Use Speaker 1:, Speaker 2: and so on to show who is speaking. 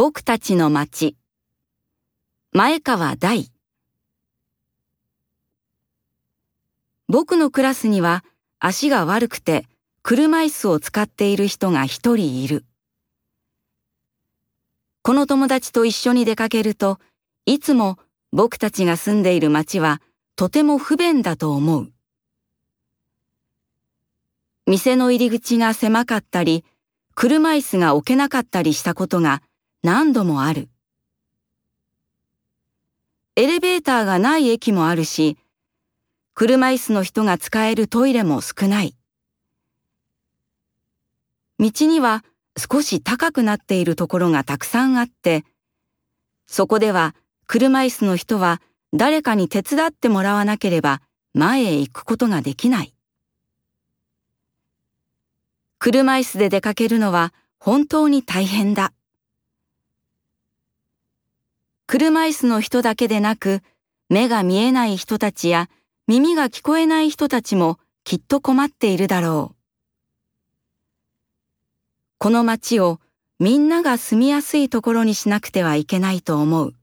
Speaker 1: 僕たちの町前川大僕のクラスには足が悪くて車椅子を使っている人が一人いる。この友達と一緒に出かけるといつも僕たちが住んでいる町はとても不便だと思う。店の入り口が狭かったり、車椅子が置けなかったりしたことが何度もある。エレベーターがない駅もあるし、車椅子の人が使えるトイレも少ない。道には少し高くなっているところがたくさんあって、そこでは車椅子の人は誰かに手伝ってもらわなければ前へ行くことができない。車椅子で出かけるのは本当に大変だ。車椅子の人だけでなく、目が見えない人たちや耳が聞こえない人たちもきっと困っているだろう。この街をみんなが住みやすいところにしなくてはいけないと思う。